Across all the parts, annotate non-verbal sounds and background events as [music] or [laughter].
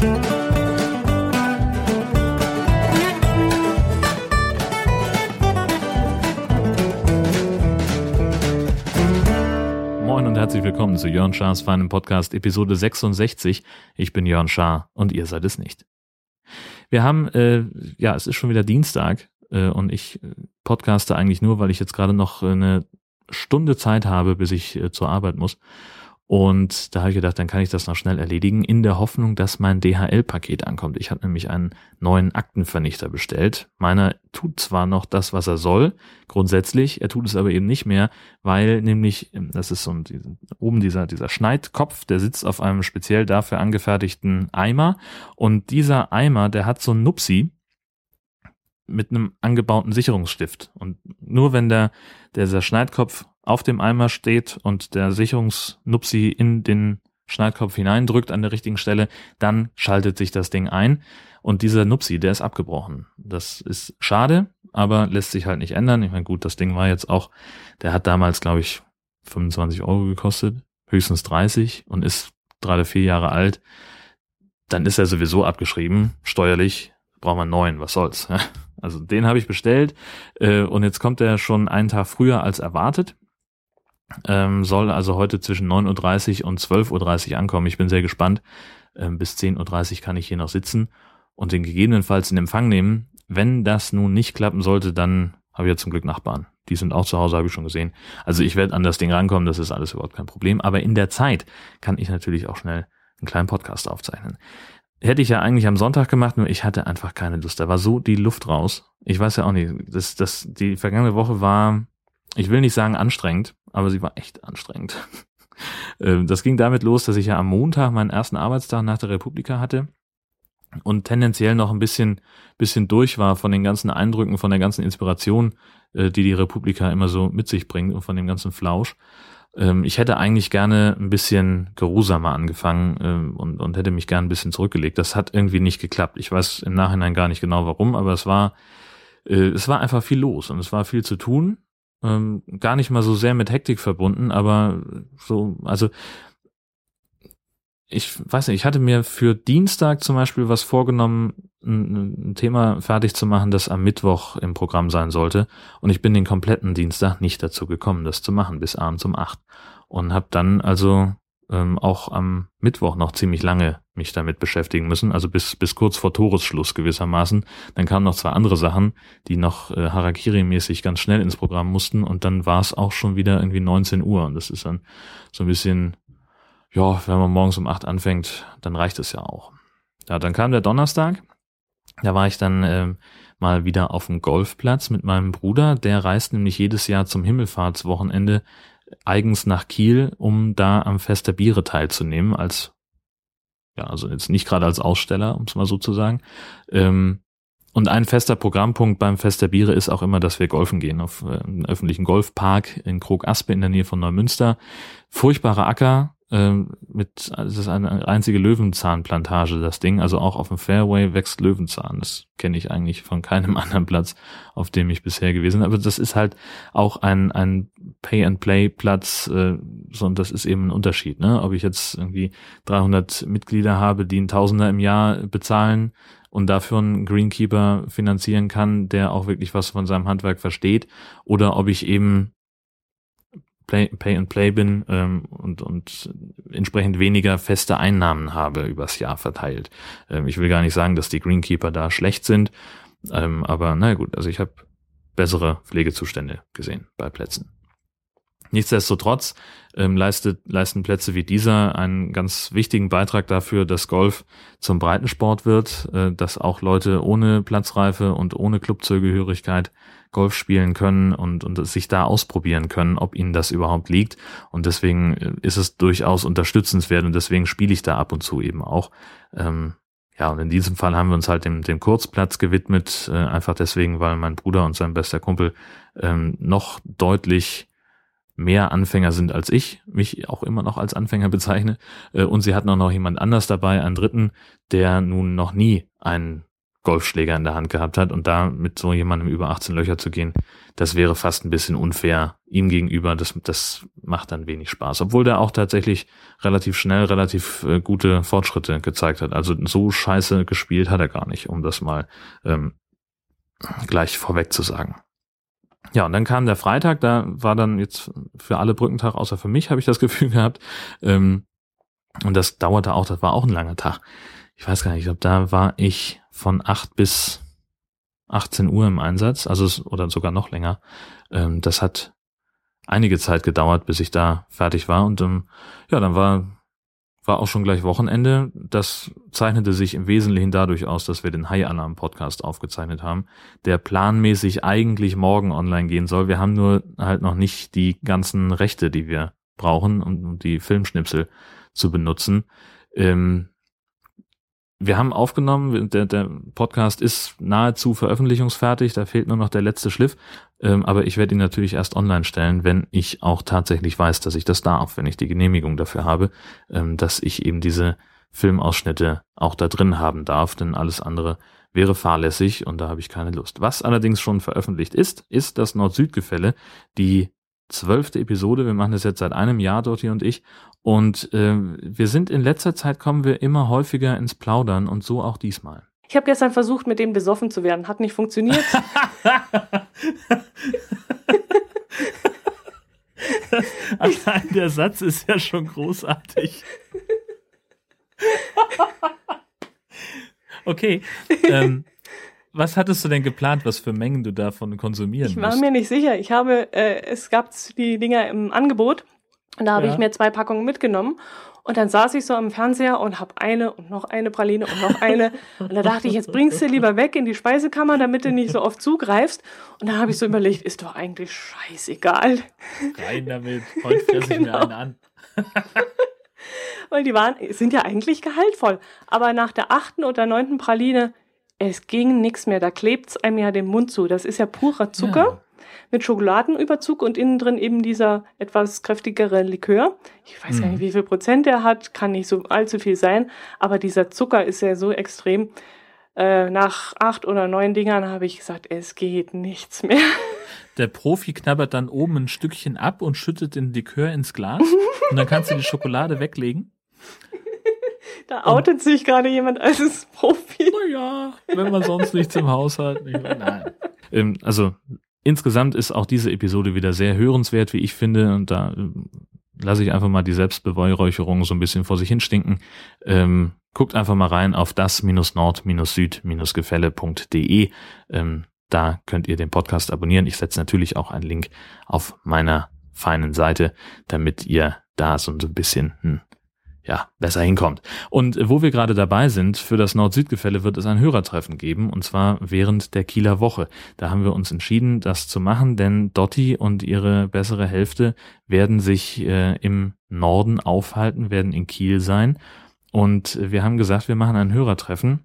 Moin und herzlich willkommen zu Jörn Schars feinem Podcast Episode 66. Ich bin Jörn Schaar und ihr seid es nicht. Wir haben, äh, ja, es ist schon wieder Dienstag äh, und ich äh, podcaste eigentlich nur, weil ich jetzt gerade noch eine Stunde Zeit habe, bis ich äh, zur Arbeit muss. Und da habe ich gedacht, dann kann ich das noch schnell erledigen, in der Hoffnung, dass mein DHL-Paket ankommt. Ich habe nämlich einen neuen Aktenvernichter bestellt. Meiner tut zwar noch das, was er soll, grundsätzlich, er tut es aber eben nicht mehr, weil nämlich, ähm, das ist so ein, oben dieser, dieser Schneidkopf, der sitzt auf einem speziell dafür angefertigten Eimer. Und dieser Eimer, der hat so ein Nupsi, mit einem angebauten Sicherungsstift. Und nur wenn der, dieser Schneidkopf auf dem Eimer steht und der Sicherungsnupsi in den Schneidkopf hineindrückt an der richtigen Stelle, dann schaltet sich das Ding ein. Und dieser Nupsi, der ist abgebrochen. Das ist schade, aber lässt sich halt nicht ändern. Ich meine, gut, das Ding war jetzt auch, der hat damals, glaube ich, 25 Euro gekostet, höchstens 30 und ist gerade vier Jahre alt. Dann ist er sowieso abgeschrieben, steuerlich, braucht man neuen, was soll's. Also den habe ich bestellt äh, und jetzt kommt er schon einen Tag früher als erwartet. Ähm, soll also heute zwischen 9.30 Uhr und 12.30 Uhr ankommen. Ich bin sehr gespannt. Ähm, bis 10.30 Uhr kann ich hier noch sitzen und den gegebenenfalls in Empfang nehmen. Wenn das nun nicht klappen sollte, dann habe ich ja zum Glück Nachbarn. Die sind auch zu Hause, habe ich schon gesehen. Also ich werde an das Ding rankommen, das ist alles überhaupt kein Problem. Aber in der Zeit kann ich natürlich auch schnell einen kleinen Podcast aufzeichnen. Hätte ich ja eigentlich am Sonntag gemacht, nur ich hatte einfach keine Lust. Da war so die Luft raus. Ich weiß ja auch nicht, das, das, die vergangene Woche war, ich will nicht sagen anstrengend, aber sie war echt anstrengend. [laughs] Ähm, das ging damit los, dass ich ja am Montag meinen ersten Arbeitstag nach der Republika hatte und tendenziell noch ein bisschen, bisschen durch war von den ganzen Eindrücken, von der ganzen Inspiration, äh, die die Republika immer so mit sich bringt und von dem ganzen Flausch. Ähm, ich hätte eigentlich gerne ein bisschen geruhsamer angefangen ähm, und, und hätte mich gern ein bisschen zurückgelegt. Das hat irgendwie nicht geklappt. Ich weiß im Nachhinein gar nicht genau warum, aber es war, äh, es war einfach viel los und es war viel zu tun ähm, gar nicht mal so sehr mit Hektik verbunden, aber so, also ich weiß nicht, ich hatte mir für Dienstag zum Beispiel was vorgenommen, ein, ein, Thema fertig zu machen, das am Mittwoch im Programm sein sollte. Und ich bin den kompletten Dienstag nicht dazu gekommen, das zu machen, bis abends um acht. Und habe dann also ähm, auch am Mittwoch noch ziemlich lange mich damit beschäftigen müssen, also bis, bis kurz vor Toresschluss gewissermaßen. Dann kamen noch zwei andere Sachen, die noch äh, Harakiri-mäßig ganz schnell ins Programm mussten und dann war es auch schon wieder irgendwie 19 Uhr und das ist dann so ein bisschen, ja, wenn man morgens um acht anfängt, dann reicht es ja auch. Ja, dann kam der Donnerstag, da war ich dann ähm, mal wieder auf dem Golfplatz mit meinem Bruder, der reist nämlich jedes Jahr zum Himmelfahrtswochenende eigens nach Kiel, um da am Fest der Biere teilzunehmen, als, ja, also jetzt nicht gerade als Aussteller, um es mal so zu sagen. Ähm, und ein fester Programmpunkt beim Fest der Biere ist auch immer, dass wir golfen gehen auf äh, einem öffentlichen Golfpark in Krog-Aspe in der Nähe von Neumünster. Furchtbarer Acker, ähm, mit, das ist eine einzige Löwenzahnplantage, das Ding. Also auch auf dem Fairway wächst Löwenzahn. Das kenne ich eigentlich von keinem [laughs] anderen Platz, auf dem ich bisher gewesen bin. Aber das ist halt auch ein, ein Pay-and-Play-Platz, äh, sondern das ist eben ein Unterschied. Ne? Ob ich jetzt irgendwie 300 Mitglieder habe, die einen Tausender im Jahr bezahlen und dafür einen Greenkeeper finanzieren kann, der auch wirklich was von seinem Handwerk versteht, oder ob ich eben Play, Pay and Play bin ähm, und, und entsprechend weniger feste Einnahmen habe übers Jahr verteilt. Ähm, ich will gar nicht sagen, dass die Greenkeeper da schlecht sind, ähm, aber na gut, also ich habe bessere Pflegezustände gesehen bei Plätzen. Nichtsdestotrotz ähm, leistet, leisten Plätze wie dieser einen ganz wichtigen Beitrag dafür, dass Golf zum Breitensport wird, äh, dass auch Leute ohne Platzreife und ohne Clubzugehörigkeit Golf spielen können und, und sich da ausprobieren können, ob ihnen das überhaupt liegt. Und deswegen äh, ist es durchaus unterstützenswert und deswegen spiele ich da ab und zu eben auch. Ähm, ja, und in diesem Fall haben wir uns halt dem, dem Kurzplatz gewidmet, äh, einfach deswegen, weil mein Bruder und sein bester Kumpel ähm, noch deutlich mehr Anfänger sind als ich, mich auch immer noch als Anfänger bezeichne. Äh, und sie hatten auch noch jemand anders dabei, einen Dritten, der nun noch nie einen Golfschläger in der Hand gehabt hat und da mit so jemandem über 18 Löcher zu gehen, das wäre fast ein bisschen unfair ihm gegenüber. Das, das macht dann wenig Spaß. Obwohl der auch tatsächlich relativ schnell, relativ äh, gute Fortschritte gezeigt hat. Also so scheiße gespielt hat er gar nicht, um das mal ähm, gleich vorweg zu sagen. Ja, und dann kam der Freitag, da war dann jetzt für alle Brückentag, außer für mich, [laughs] habe ich das Gefühl gehabt. Ähm, und das dauerte auch, das war auch ein langer Tag. Ich weiß gar nicht, ich glaube, da war ich von acht bis 18 Uhr im Einsatz, also oder sogar noch länger. Ähm, das hat einige Zeit gedauert, bis ich da fertig war. Und ähm, ja, dann war war auch schon gleich Wochenende. Das zeichnete sich im Wesentlichen dadurch aus, dass wir den High Alarm Podcast aufgezeichnet haben, der planmäßig eigentlich morgen online gehen soll. Wir haben nur halt noch nicht die ganzen Rechte, die wir brauchen, um die Filmschnipsel zu benutzen. Ähm, wir haben aufgenommen, der, der Podcast ist nahezu veröffentlichungsfertig, da fehlt nur noch der letzte Schliff, ähm, aber ich werde ihn natürlich erst online stellen, wenn ich auch tatsächlich weiß, dass ich das darf, wenn ich die Genehmigung dafür habe, ähm, dass ich eben diese Filmausschnitte auch da drin haben darf, denn alles andere wäre fahrlässig und da habe ich keine Lust. Was allerdings schon veröffentlicht ist, ist das Nord-Süd-Gefälle, die zwölfte Episode. Wir machen das jetzt seit einem Jahr, Dotti und ich. Und äh, wir sind in letzter Zeit kommen wir immer häufiger ins Plaudern und so auch diesmal. Ich habe gestern versucht, mit dem besoffen zu werden. Hat nicht funktioniert. [laughs] Allein der Satz ist ja schon großartig. [laughs] okay. Ähm, was hattest du denn geplant, was für Mengen du davon konsumieren Ich war musst? mir nicht sicher. Ich habe, äh, es gab die Dinger im Angebot und da habe ja. ich mir zwei Packungen mitgenommen. Und dann saß ich so am Fernseher und habe eine und noch eine Praline und noch eine. Und da dachte ich, jetzt bringst du lieber weg in die Speisekammer, damit du nicht so oft zugreifst. Und dann habe ich so überlegt, ist doch eigentlich scheißegal. Rein damit, heute fresse genau. ich mir genau. einen an. [laughs] Weil die waren, sind ja eigentlich gehaltvoll. Aber nach der achten oder neunten Praline es ging nichts mehr. Da klebt's einem ja den Mund zu. Das ist ja purer Zucker ja. mit Schokoladenüberzug und innen drin eben dieser etwas kräftigere Likör. Ich weiß mhm. gar nicht, wie viel Prozent er hat, kann nicht so allzu viel sein, aber dieser Zucker ist ja so extrem. Äh, nach acht oder neun Dingern habe ich gesagt, es geht nichts mehr. [laughs] Der Profi knabbert dann oben ein Stückchen ab und schüttet den Likör ins Glas und dann kannst du die Schokolade weglegen. Da outet und, sich gerade jemand als Profi. Naja, wenn man sonst nichts im Haus hat. Nein. Ähm, also insgesamt ist auch diese Episode wieder sehr hörenswert, wie ich finde. Und da ähm, lasse ich einfach mal die Selbstbeweihräucherung so ein bisschen vor sich hinstinken. Ähm, guckt einfach mal rein auf das-nord-süd-gefälle.de. Ähm, da könnt ihr den Podcast abonnieren. Ich setze natürlich auch einen Link auf meiner feinen Seite, damit ihr da so ein bisschen hm, ja, besser hinkommt. Und wo wir gerade dabei sind, für das Nord-Süd-Gefälle wird es ein Hörertreffen geben, und zwar während der Kieler Woche. Da haben wir uns entschieden, das zu machen, denn Dotti und ihre bessere Hälfte werden sich äh, im Norden aufhalten, werden in Kiel sein. Und wir haben gesagt, wir machen ein Hörertreffen.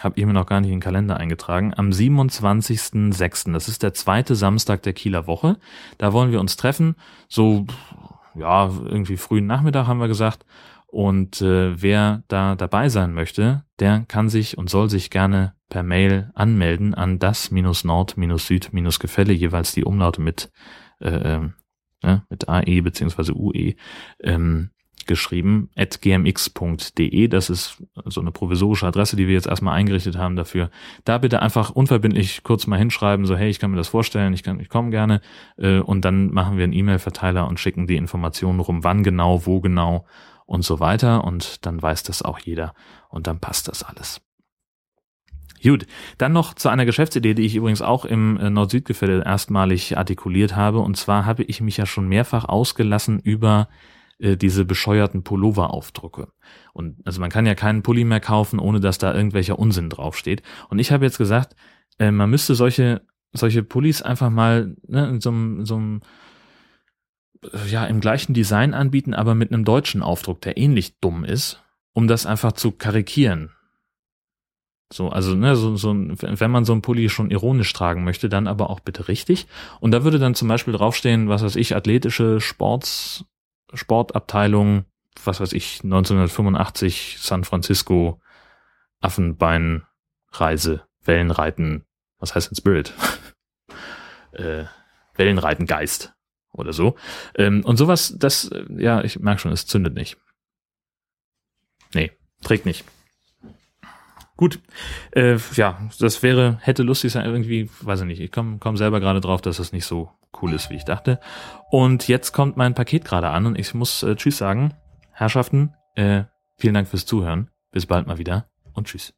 Hab ich mir noch gar nicht in den Kalender eingetragen. Am 27.06. Das ist der zweite Samstag der Kieler Woche. Da wollen wir uns treffen. So ja, irgendwie frühen Nachmittag haben wir gesagt. Und äh, wer da dabei sein möchte, der kann sich und soll sich gerne per Mail anmelden an das-nord-süd-gefälle, jeweils die Umlaute mit, äh, äh, mit AE beziehungsweise UE. Ähm, geschrieben, at gmx.de. Das ist so eine provisorische Adresse, die wir jetzt erstmal eingerichtet haben dafür. Da bitte einfach unverbindlich kurz mal hinschreiben, so hey, ich kann mir das vorstellen, ich ich komme gerne. Äh, und dann machen wir einen E-Mail-Verteiler und schicken die Informationen rum, wann genau, wo genau und so weiter. Und dann weiß das auch jeder und dann passt das alles. Gut, dann noch zu einer Geschäftsidee, die ich übrigens auch im äh, Nord-Süd-Gefälle erstmalig artikuliert habe. Und zwar habe ich mich ja schon mehrfach ausgelassen über äh, diese bescheuerten Pullover-Aufdrucke. Und also man kann ja keinen Pulli mehr kaufen, ohne dass da irgendwelcher Unsinn draufsteht. Und ich habe jetzt gesagt, äh, man müsste solche solche Pullis einfach mal ne, in so einem, so einem äh, ja im gleichen Design anbieten, aber mit einem deutschen Aufdruck, der ähnlich dumm ist, um das einfach zu karikieren. So, also, ne, so, so, wenn man so einen Pulli schon ironisch tragen möchte, dann aber auch bitte richtig. Und da würde dann zum Beispiel draufstehen, was weiß ich, athletische Sports, Sportabteilung, was weiß ich, 1985 San Francisco Affenbein Reise, Wellenreiten, was heißt denn Spirit? [laughs] äh, Wellenreiten Geist oder so. Ähm, und sowas, das, äh, ja, ich merke schon, es zündet nicht. Nee, trägt nicht. Gut, äh, ja, das wäre, hätte lustig sein, irgendwie, weiß ich nicht, ich komme komm selber gerade drauf, dass das nicht so cool ist, wie ich dachte. Und jetzt kommt mein Paket gerade an und ich muss äh, Tschüss sagen. Herrschaften, äh, vielen Dank fürs Zuhören. Bis bald mal wieder und Tschüss.